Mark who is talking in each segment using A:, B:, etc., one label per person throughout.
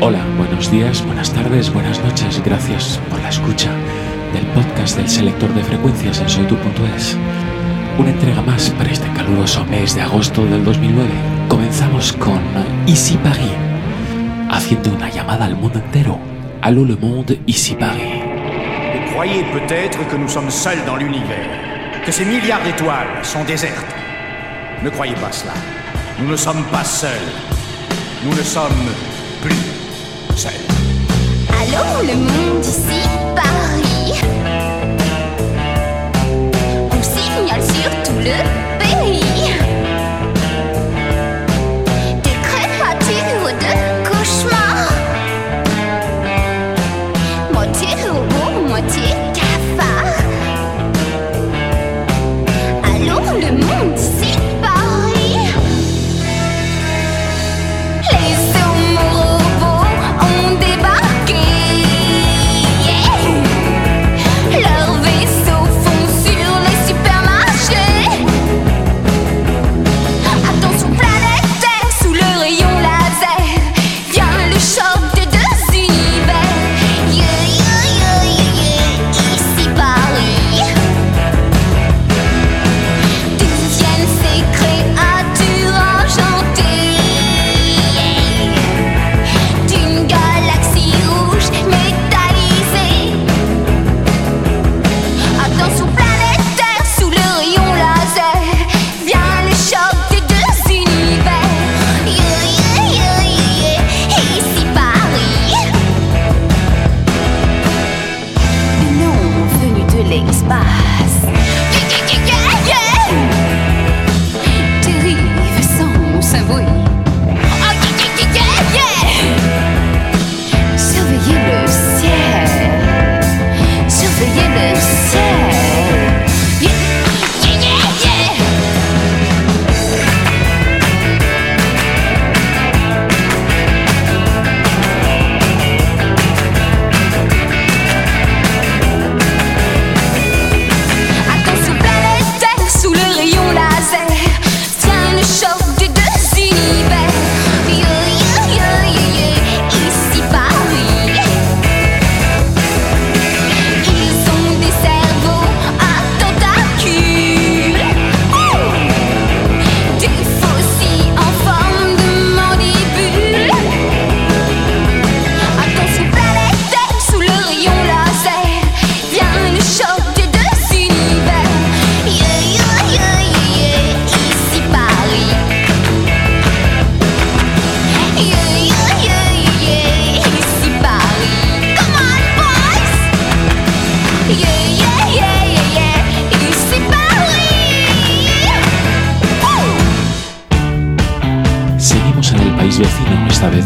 A: Hola, buenos días, buenas tardes, buenas noches. Gracias por la escucha del podcast del selector de frecuencias en soytu.es. Una entrega más para este caluroso mes de agosto del 2009. Comenzamos con Easy Paris, haciendo una llamada al mundo entero. Allô le monde, ici Paris.
B: Vous croyez peut-être que nous sommes seuls dans l'univers, que ces milliards d'étoiles sont désertes. Ne croyez pas cela. Nous ne sommes pas seuls. Nous ne sommes plus seuls.
C: Allons le monde ici, Paris. On signale sur tout le pays.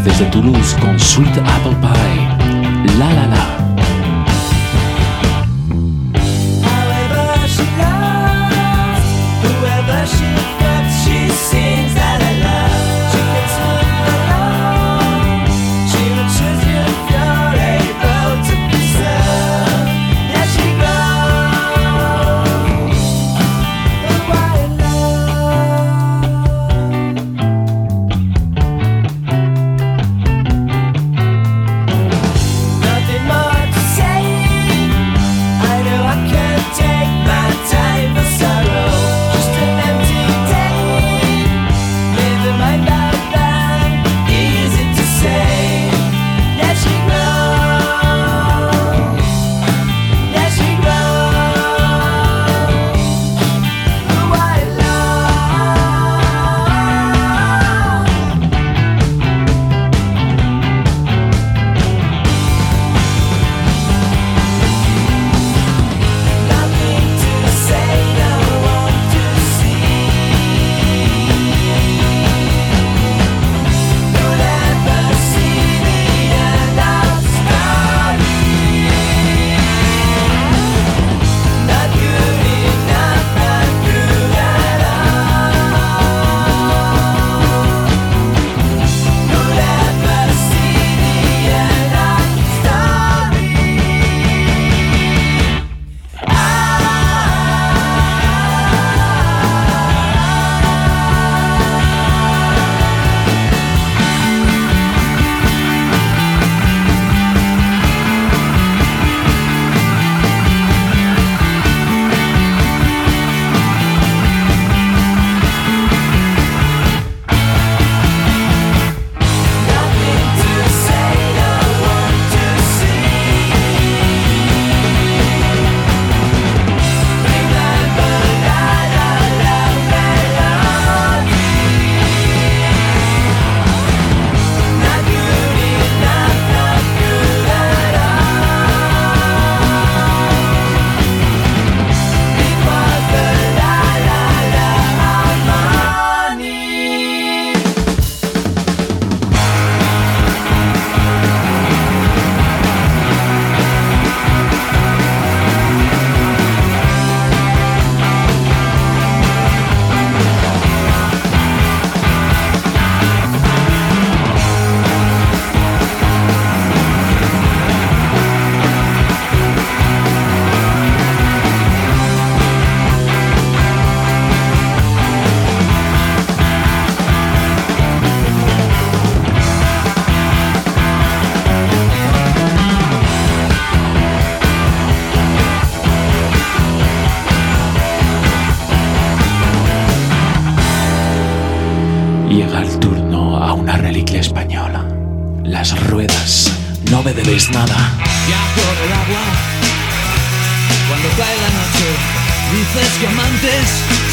A: desde Toulouse con Sweet Apple Pie. La la la.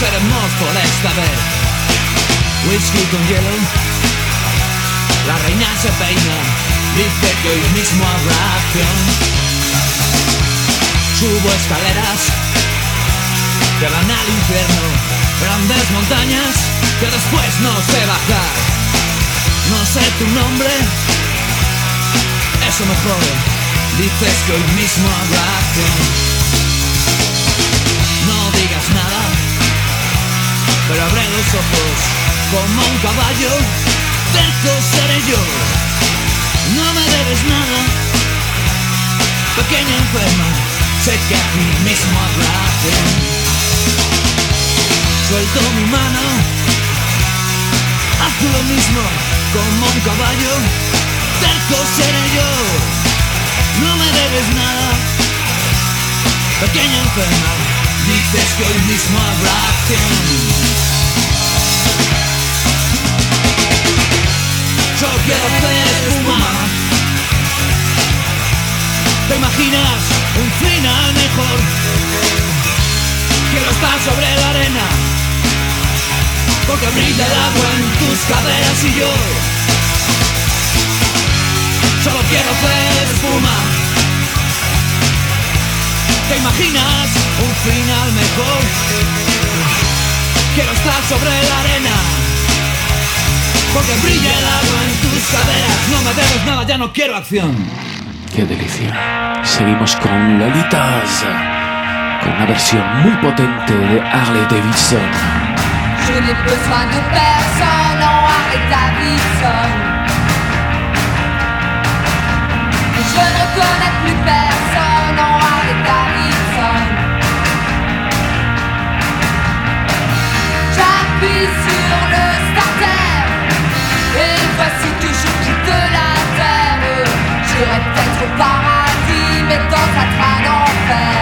D: Seremos por esta vez. Whisky con hielo, la reina se peina, dice que hoy mismo habrá acción. Subo escaleras que van al infierno, grandes montañas que después no sé bajar. No sé tu nombre, eso mejor. Dices que hoy mismo habrá acción. No digas nada, pero abre los ojos como un caballo. Terco seré yo. No me debes nada, pequeña enferma. Sé que aquí mismo habrá. Suelto mi mano, haz lo mismo como un caballo. Terco seré yo. No me debes nada, pequeña enferma. Dices que hoy mismo habrá acción. Solo quiero hacer espuma. ¿Te imaginas un final mejor? Quiero estar sobre la arena, porque brilla el agua en tus caderas y yo. Solo quiero hacer espuma. ¿Te imaginas un final mejor? Quiero estar sobre la arena. Porque brilla el agua en tus caderas. No me debes nada, ya no quiero acción.
A: Qué delicia. Seguimos con Lolitas, con una versión muy potente de Harley Davidson.
E: Je n'ai besoin de personne, non Harley Davidson. Je ne reconnais plus personne, Sur le starter, et voici toujours plus de la terre. J'irai peut-être au paradis, mais dans sa train d'enfer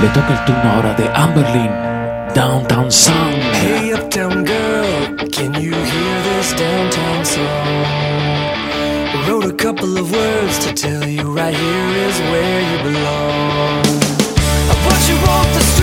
E: Le
A: toca el turno ahora de Amberlin, Downtown Sound.
F: Hey, uptown girl, can you hear this downtown song? Wrote a couple of words to tell you right here is where you belong. I watch you walk the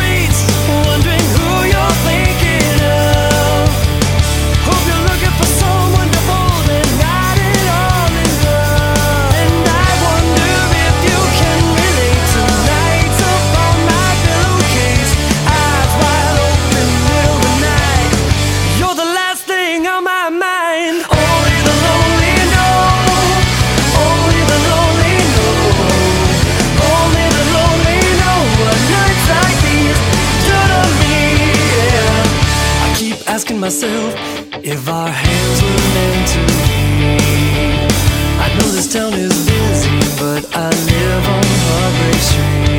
F: myself if our hands were meant to be. I know this town is busy, but I live on Heartbreak Street.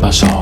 F: pasó.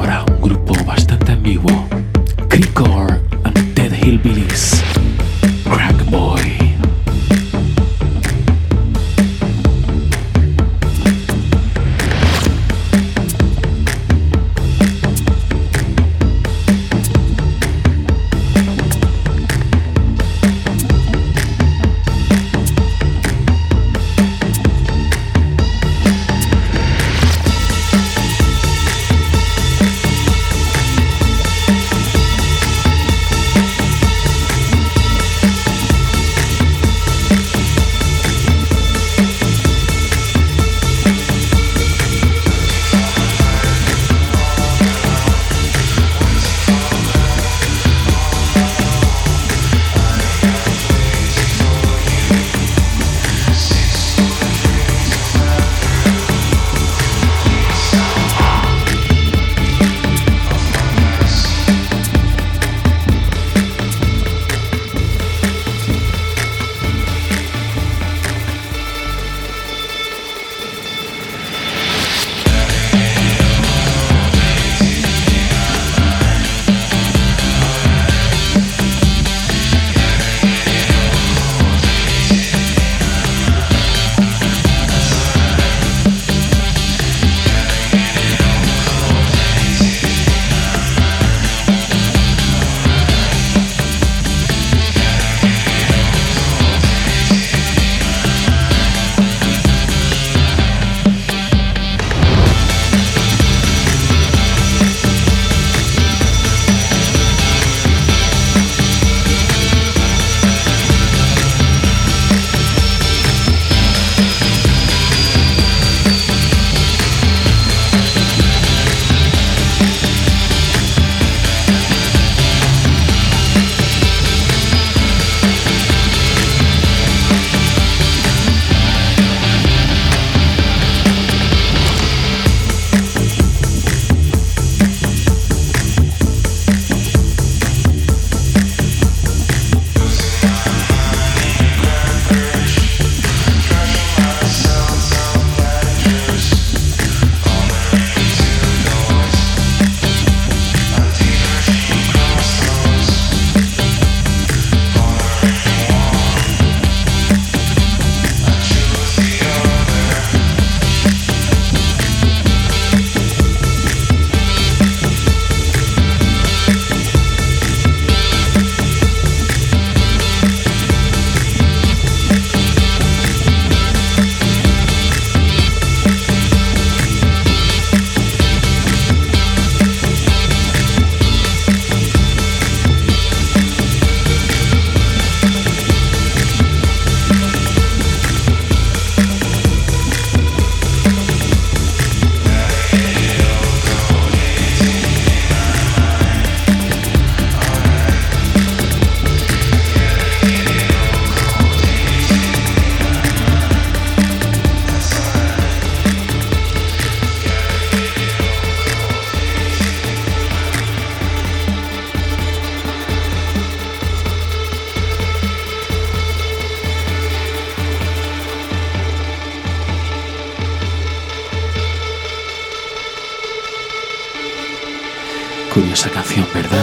A: Curiosa canción, ¿verdad?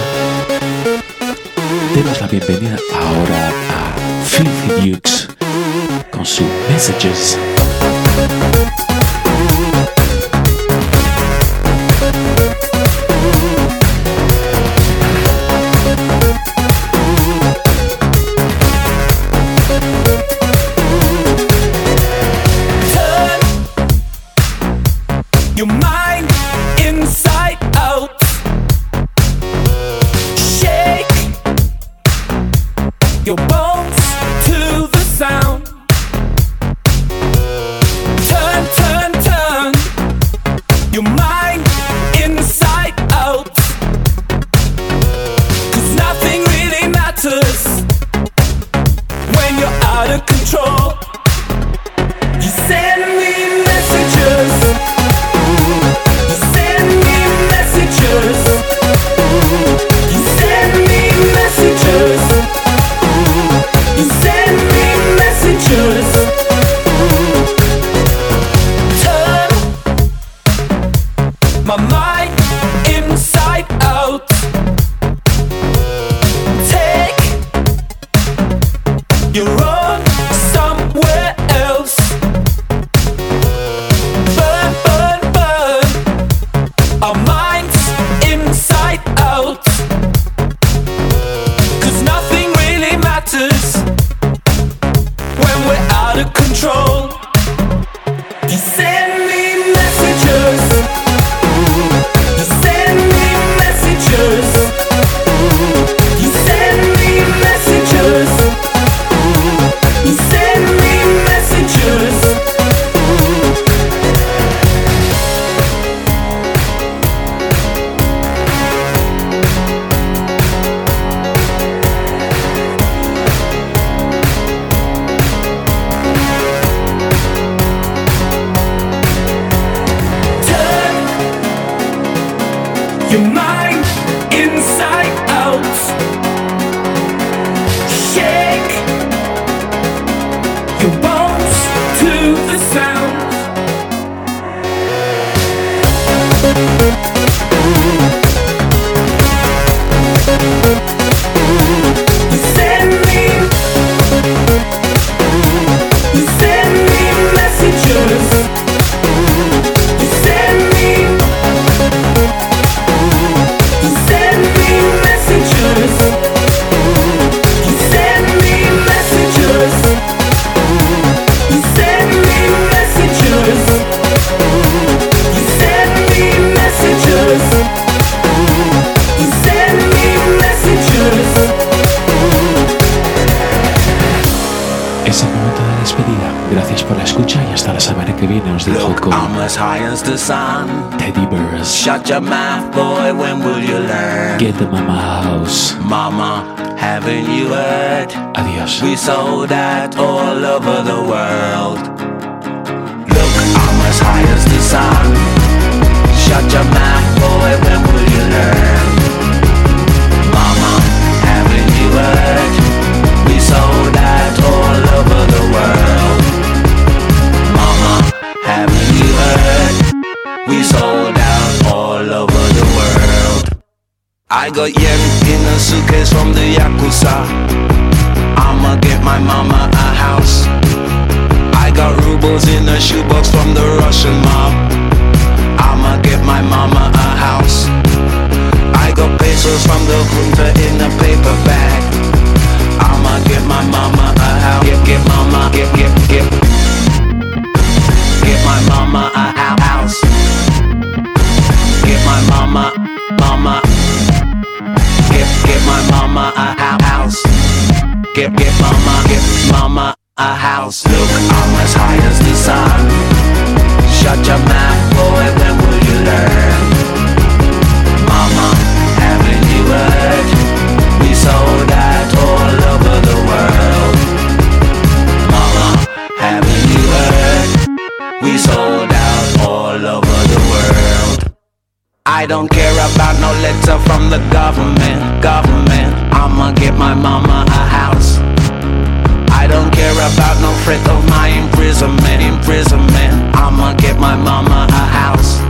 A: Demos la bienvenida ahora a Filthy Dukes con su Messages.
G: Your bones
H: I'm as high as the sun.
A: Teddy Bears.
H: Shut your mouth, boy, when will you learn?
A: Get the Mama House.
H: Mama, haven't you heard?
A: Adiós.
H: We sold out all over the world. Look, I'm as high as the sun. Shut your mouth, boy, when will you learn? Got yen in a suitcase from the Yakuza. I'ma get my mama a house. I got rubles in a shoebox from the Russian mob. I'ma get my mama a house. I got pesos from the junta in a paper bag. I'ma get my mama a house. Get, get mama, get, get, get. Get my mama a house. Get my mama. Get, get mama, get mama a house. Look, I'm as high as the sun. Shut your mouth, boy, when will you learn? Mama, haven't you heard? I don't care about no letter from the government, government. I'ma get my mama a house. I don't care about no threat of my imprisonment, imprisonment. I'ma get my mama a house.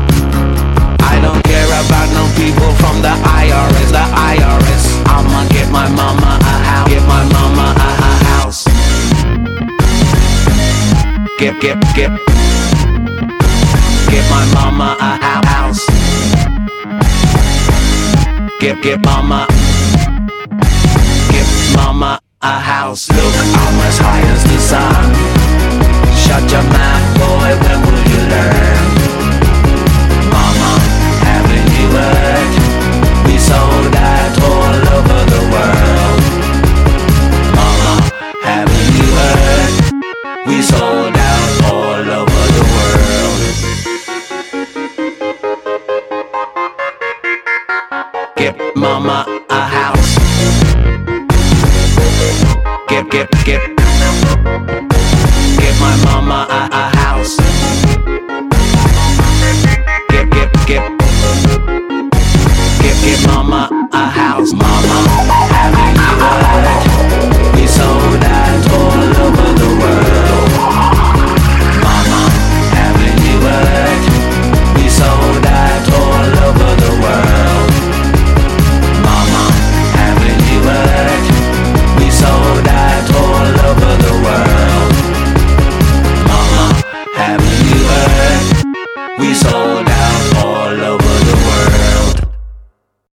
H: I don't care about no people from the IRS, the IRS. I'ma get my mama a house, get my mama a, a house. Get, get, get. Get my mama a Get, get mama. Get mama a house. Look, I'm as high as the sun. Shut your mouth, boy. When will you learn? Mama, haven't you heard? We sold out all over the world. Mama, haven't you heard? We sold mama a house. Get, get, get